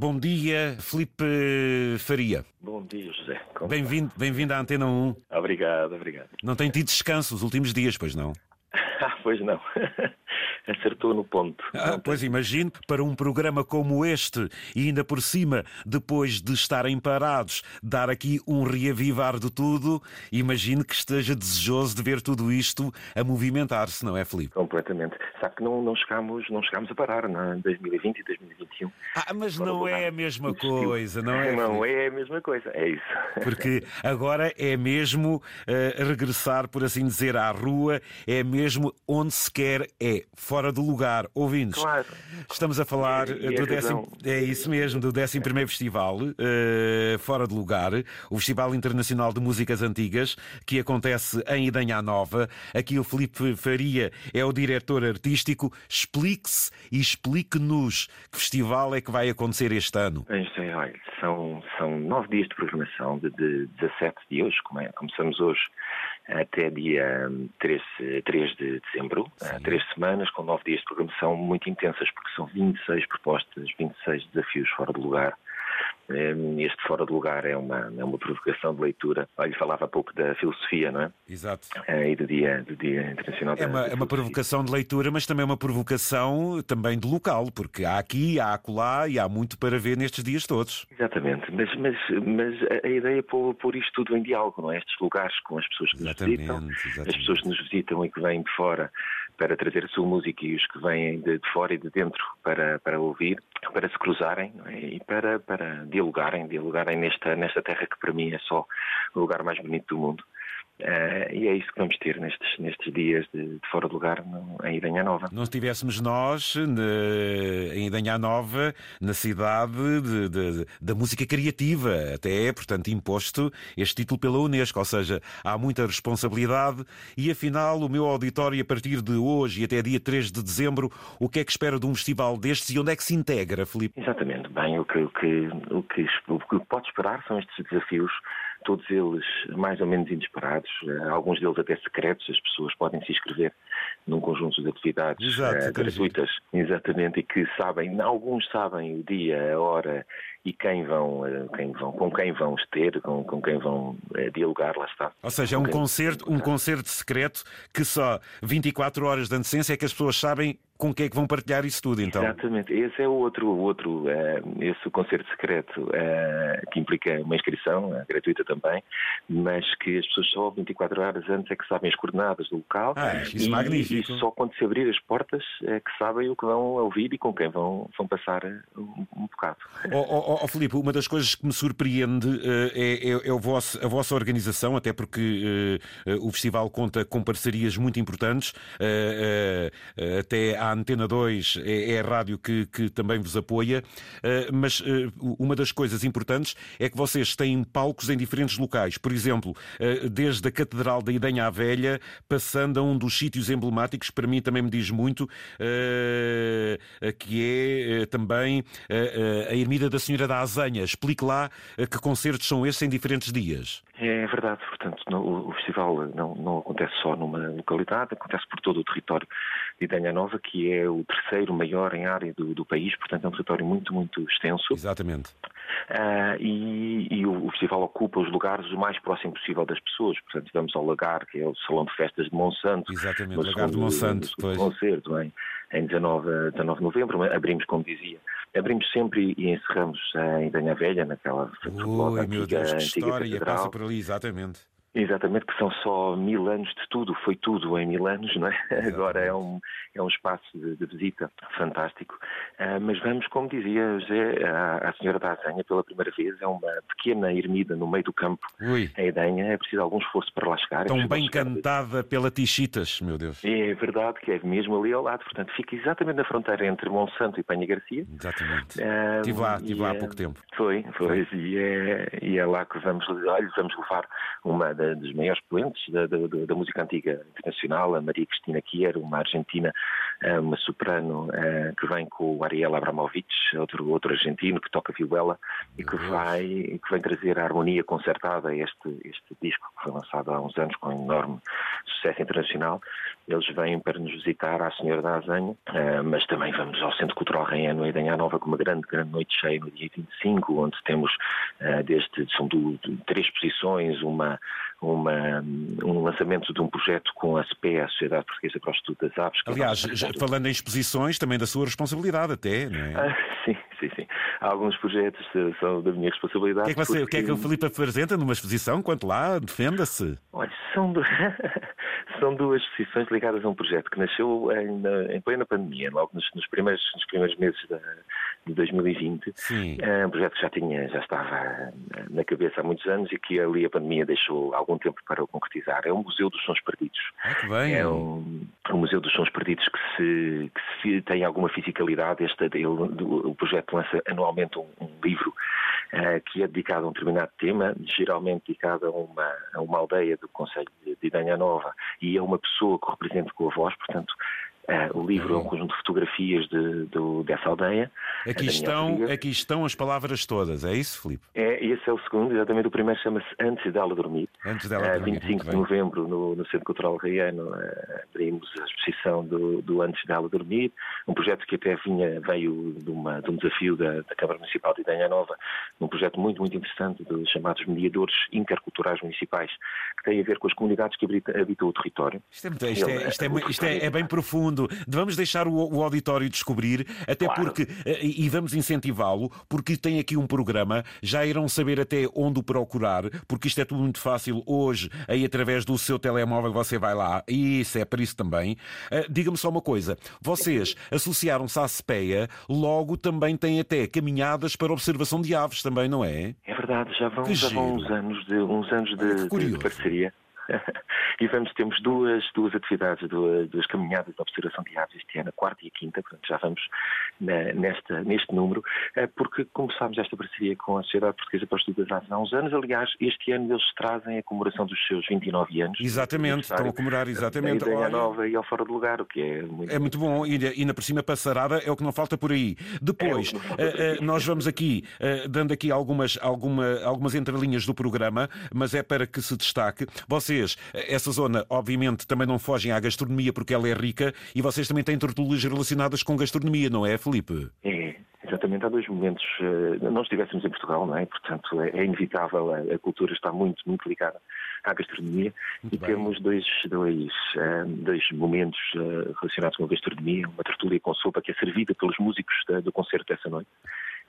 Bom dia, Filipe Faria. Bom dia, José. Bem-vindo bem à Antena 1. Obrigado, obrigado. Não tem tido descanso os últimos dias, pois não? Ah, pois não. Acertou no ponto. Ah, pois imagino, para um programa como este, e ainda por cima, depois de estarem parados, dar aqui um reavivar de tudo, imagino que esteja desejoso de ver tudo isto a movimentar-se, não é, Filipe? Completamente. Sabe que não, não, chegámos, não chegámos a parar em 2020 e 2021. Ah, mas Fora não é a mesma coisa, não é? Não Filipe? é a mesma coisa, é isso. Porque agora é mesmo eh, regressar, por assim dizer, à rua, é mesmo onde se quer, é fora do lugar. Ouvintes, Claro. estamos a falar E- e do décimo, é isso mesmo, do 11 Festival, eh, fora de lugar, o Festival Internacional de Músicas Antigas, que acontece em Idanha Nova. Aqui o Filipe Faria é o diretor artístico. Explique-se e explique-nos que festival é que vai acontecer este ano. Olha, são, são nove dias de programação, de, de 17 de hoje, come- começamos hoje até dia hum, 3, eh, 3 de dezembro, Sim. eh, três semanas com nove dias de programação muito intensas, porque são 26 propostas, 26 desafios fora de lugar. Hum, Este fora de lugar é uma, é uma provocação de leitura. Olha, falava há pouco da filosofia, não é? Exato. Eh, E do Dia, do dia Internacional da É uma, da é uma provocação de leitura, mas também é uma provocação também de local, porque há aqui, há acolá e há muito para ver nestes dias todos. Exatamente, mas, mas, mas a- ideia é pôr, pôr isto tudo em diálogo, não é? Estes lugares com as pessoas que nos visitam, Exatamente, as exatamente. pessoas que nos visitam e que vêm de fora para trazer a sua música e os que vêm de, de fora e de dentro para, para ouvir, para se cruzarem é? e para, para dialogarem, dialogarem nesta, nesta terra que para mim é só o lugar mais bonito do mundo. Eh, e é isso que vamos ter nestes, nestes dias de, de fora de lugar no, em Idanha Nova. Não estivéssemos nós na- em Idanha Nova, na cidade de- de- da música criativa, até é, portanto, imposto este título pela Unesco, ou seja, há muita responsabilidade e, afinal, o meu auditório, a partir de hoje e até dia 3 de dezembro, o que é que espera de um festival destes e onde é que se integra, Filipe? Exatamente. Bem, o que, o que, o que, o que pode esperar são estes desafios, todos eles mais ou menos inesperados, eh, alguns deles até secretos, as pessoas podem se inscrever num conjunto de atividades Exato, eh, gratuitas, exatamente, e que sabem, alguns sabem o dia, a hora e quem vão, eh, quem vão com quem vão ter, com, com quem vão eh, dialogar, lá está. Ou seja, é um concerto, um concerto secreto que só 24 horas de antecedência é que as pessoas sabem com quem é que vão partilhar isso tudo, então. Exatamente, esse é o outro, outro eh, esse concerto secreto que implica uma inscrição gratuita também, mas que as pessoas só 24 horas antes é que sabem as coordenadas do local Ah, isso e, magnífico. e só quando se abrir as portas é que sabem o que vão ouvir e com quem vão, vão passar um, um bocado. Ó oh, Filipe, uma das coisas que me surpreende eh, é, é- é o vosso- a vossa organização, até porque eh, eh, o festival conta com parcerias muito importantes. até a Antena 2 é, é a rádio que, que também vos apoia. Mas uma das coisas importantes é que vocês têm palcos em diferentes locais. Por exemplo, desde a Catedral da Idenha à Velha, passando a um dos sítios emblemáticos, para mim também me diz muito, que é também a Ermida da Senhora da Azenha. Explique lá eh, que concertos são esses em diferentes dias. É verdade, portanto, no- o festival não, não acontece só numa localidade, acontece por todo o território de Idanha Nova, que é o terceiro maior em área do, do país, portanto é um território muito, muito extenso. Exatamente. Ah, e e o, o festival ocupa os lugares o mais próximo possível das pessoas. Portanto, vamos ao Lagar, que é o Salão de Festas de Monsanto. Exatamente, Lagar de Monsanto, no concerto, em, em 19, 19 de novembro. Abrimos, como dizia, abrimos sempre e encerramos em Danha Velha, naquela Ui, meu antiga, Deus, que antiga história! catedral. Passa por ali, exatamente. Exatamente, que são só mil anos de tudo, foi tudo em mil anos, não é? Agora é um, é um espaço de, de visita fantástico. Ah, mas vamos, como dizia José, à, à Senhora da Azenha pela primeira vez, é uma pequena ermida no meio do campo, Ui, em Edenha, é preciso algum esforço para lá chegar. é tão preciso bem chegar- cantada pela Tichitas, meu Deus. É verdade que é mesmo ali ao lado, portanto fica exatamente na fronteira entre Monsanto e Penha Garcia. Exatamente. Ah, Estive lá, estive lá há é- pouco tempo. Foi, foi, e é, e é lá que vamos, olha, vamos levar uma da- dos maiores expoentes da, da- da- música antiga internacional, a Maria Cristina Kier, uma argentina uma soprano que vem com o Ariel Abramovich, outro, outro argentino que toca vihuela e que vai que vem trazer a harmonia concertada a este, este disco que foi lançado há uns anos com enorme sucesso internacional. Eles vêm para nos visitar à Senhora da Azanha, mas também vamos ao Centro Cultural Raiano em Idanha Nova com uma grande, grande noite cheia no dia 25, onde temos desde, são do, três exposições, uma, uma, um lançamento de um projeto com a SPE, a Sociedade Portuguesa para o Estudo das Aves. Aliás, é falando em exposições, também da sua responsabilidade até, não é? Ah, sim, sim, sim. Há alguns projetos que são da minha responsabilidade. O que é que, você, porque... o, que, é que o Filipe apresenta numa exposição? Quanto lá? Defenda-se. Olha, são. são duas exposições ligadas a um projeto que nasceu em, em plena pandemia, logo nos, nos, primeiros, nos primeiros meses da, de 2020. Sim. É um projeto que já tinha, já estava na cabeça há muitos anos e que ali a pandemia deixou algum tempo para o concretizar. É o Museu dos Sons Perdidos. Ah, bem. É um, um Museu dos Sons Perdidos que se, que se tem alguma fisicalidade. Este, ele, o projeto lança anualmente um, um livro uh, que é dedicado a um determinado tema, geralmente dedicado a uma, a uma aldeia do Conselho de Idanha Nova e a uma pessoa que o represente com a voz, portanto Uh, o livro é um conjunto de fotografias de, de, dessa aldeia. Aqui estão, aqui estão as palavras todas, é isso, Filipe? É, esse é o segundo, exatamente. O primeiro chama-se Antes dela dormir. Antes dela uh, dormir. 25 de novembro, no, no Centro Cultural Reiano, uh, abrimos a exposição do, do, Antes dela dormir, um projeto que até vinha, veio de, uma, de um desafio da, da, Câmara Municipal de Idanha Nova, um projeto muito, muito interessante dos chamados mediadores interculturais municipais, que tem a ver com as comunidades que habitam, o território. Isto, é, isto, é, isto, é, isto é, é bem profundo fundo, vamos deixar o, o auditório descobrir, até claro. porque, eh, e vamos incentivá-lo, porque tem aqui um programa, já irão saber até onde o procurar, porque isto é tudo muito fácil hoje, aí através do seu telemóvel você vai lá, e isso é para isso também. Uh, Diga-me só uma coisa, vocês associaram-se à CPEA, logo também têm até caminhadas para observação de aves também, não é? É verdade, já vão, já vão uns anos de, uns anos de, de parceria. e vamos, temos duas, duas atividades, duas, duas caminhadas de observação de aves este ano, a quarta e a quinta, portanto já vamos na, nesta, neste número, eh, porque começámos esta parceria com a Sociedade Portuguesa para o Estudo das Aves há uns anos. Aliás, este ano eles trazem a comemoração dos seus 29 anos. Exatamente, estão a comemorar exatamente. A ideia nova e ao fora de lugar, o que é muito, é muito bom. E, na por cima passarada é o que não falta por aí. Depois, é nós vamos aqui, dando aqui algumas, alguma, algumas entrelinhas do programa, mas é para que se destaque. Vocês vocês, essa zona, obviamente, também não fogem à gastronomia porque ela é rica e vocês também têm tertúlias relacionadas com gastronomia, não é, Felipe? É, exatamente. Há dois momentos. Eh, nós estivéssemos em Portugal, não é? Portanto, é, é inevitável. A, cultura está muito, muito ligada à gastronomia muito e bem. temos dois, dois, eh, dois momentos eh, relacionados com a gastronomia. Uma tertúlia com sopa que é servida pelos músicos do concerto dessa noite.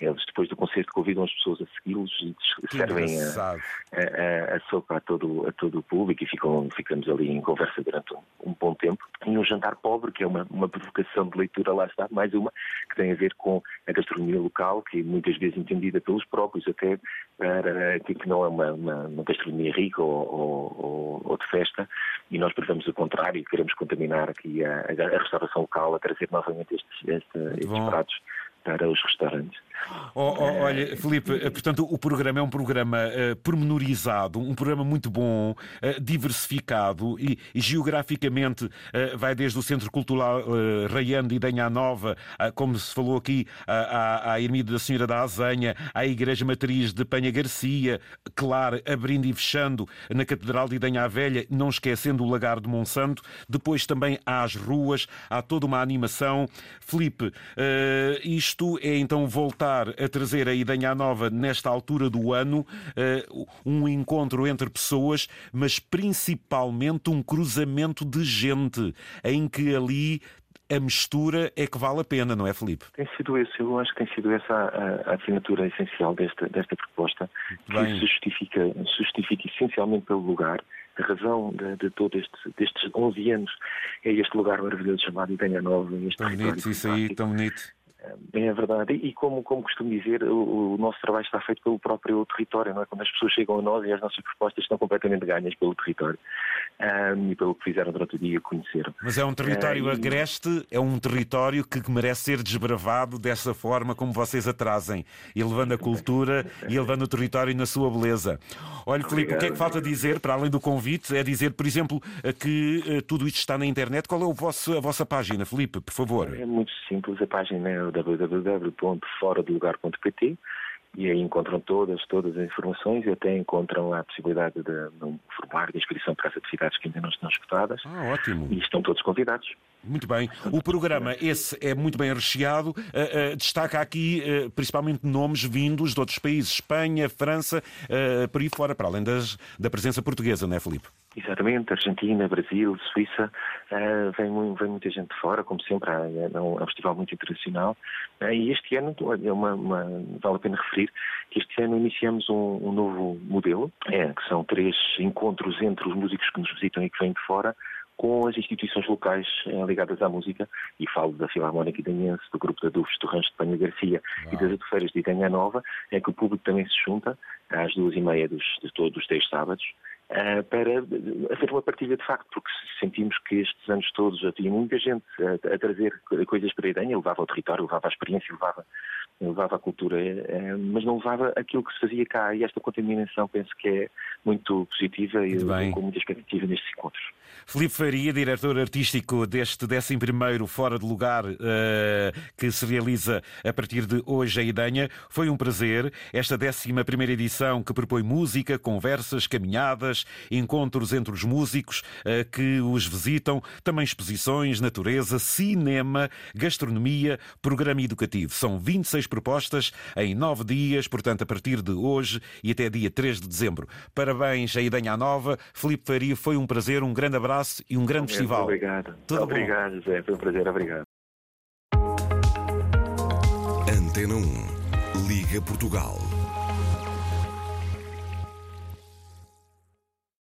Eles, depois do concerto, convidam as pessoas a segui-los e servem a, a, a, sopa a todo, a todo o público e ficam, ficamos ali em conversa durante um, um, bom tempo. E um jantar pobre, que é uma, uma provocação de leitura, lá está, mais uma, que tem a ver com a gastronomia local, que muitas vezes entendida pelos próprios, até para que não é uma, uma, uma gastronomia rica ou, ou, ou, de festa, e nós prevemos o contrário, queremos contaminar aqui a, a restauração local, a trazer novamente estes, estes, estes pratos para os restaurantes. Oh, oh, olha, Filipe, eh, portanto, o programa é um programa uh, pormenorizado, um programa muito bom, uh, diversificado e, e geograficamente uh, vai desde o Centro Cultural uh, Raiando e Danha Nova, como se falou aqui, à, à Ermida da Senhora da Azenha, à Igreja Matriz de Penha Garcia, claro, abrindo e fechando na Catedral de Idanha Velha, não esquecendo o Lagar de Monsanto, depois também às ruas, há toda uma animação. Filipe, isto é então voltar voltar a trazer a Idanha Nova nesta altura do ano, eh, um encontro entre pessoas, mas principalmente um cruzamento de gente, em que ali a mistura é que vale a pena, não é, Felipe? Tem sido esse, eu acho que tem sido essa a, a assinatura essencial desta, desta proposta, que se justifica, justifica essencialmente pelo lugar, a razão de, de todos estes, destes 11 anos é este lugar maravilhoso chamado Idanha Nova. Este tão bonito, isso aí, tão bonito É verdade. E como, como costumo dizer, o, o, nosso trabalho está feito pelo próprio território, não é? Quando as pessoas chegam a nós e as nossas propostas estão completamente ganhas pelo território um, e pelo que fizeram durante o dia conheceram. Mas é um território uh, agreste, é um território que merece ser desbravado dessa forma como vocês a trazem, e levando a cultura e levando o território na sua beleza. Olha, Filipe, o que é que falta dizer, para além do convite? É dizer, por exemplo, que uh, tudo isto está na internet. Qual é o vosso, a vossa página, Filipe, por favor? É muito simples, a página é www.foradelugar.pt e aí encontram todas, todas as informações e até encontram a possibilidade de, um formulário de inscrição para as atividades que ainda não estão escutadas. Ah, ótimo. E estão todos convidados. Muito bem. O programa, esse é muito bem recheado. Uh, uh, destaca aqui uh, principalmente nomes vindos de outros países, Espanha, França, por aí fora, para além das, da presença portuguesa, não é, Filipe? Exatamente, Argentina, Brasil, Suíça, vem, vem, muita gente de fora, como sempre, é, é um, é um festival muito internacional. e este ano, é uma, uma, vale a pena referir, que este ano iniciamos um, um novo modelo, é, que são três encontros entre os músicos que nos visitam e que vêm de fora, com as instituições locais eh, ligadas à música, e falo da Filarmónica Idanhense, do Grupo da Dufes do Rancho de Panha Garcia e das Adufeiras de Idanha Nova, é que o público também se junta às duas e meia dos, de todos os três sábados, Uh, para haver uma partilha de facto, porque sentimos que estes anos todos já tinha muita gente a, a trazer coisas para a Idanha, levava ao território, levava a experiência, levava levava a cultura, eh, mas não levava aquilo que se fazia cá. E esta contaminação penso que é muito positiva e com muita expectativa nestes encontros. Filipe Faria, diretor artístico deste 11 Fora de Lugar, uh, que se realiza a partir de hoje em Idanha. Foi um prazer. Esta 11 edição que propõe música, conversas, caminhadas, encontros entre os músicos uh, que os visitam, também exposições, natureza, cinema, gastronomia, programa educativo. São 26 propostas em nove dias, portanto, a partir de hoje e até dia 3 de dezembro. Parabéns a Idanha Nova. Felipe Faria, foi um prazer, um grande abraço e um grande festival. Obrigado. Tudo obrigado, bom. José. Foi um prazer. Obrigado. Antena 1. Liga Portugal.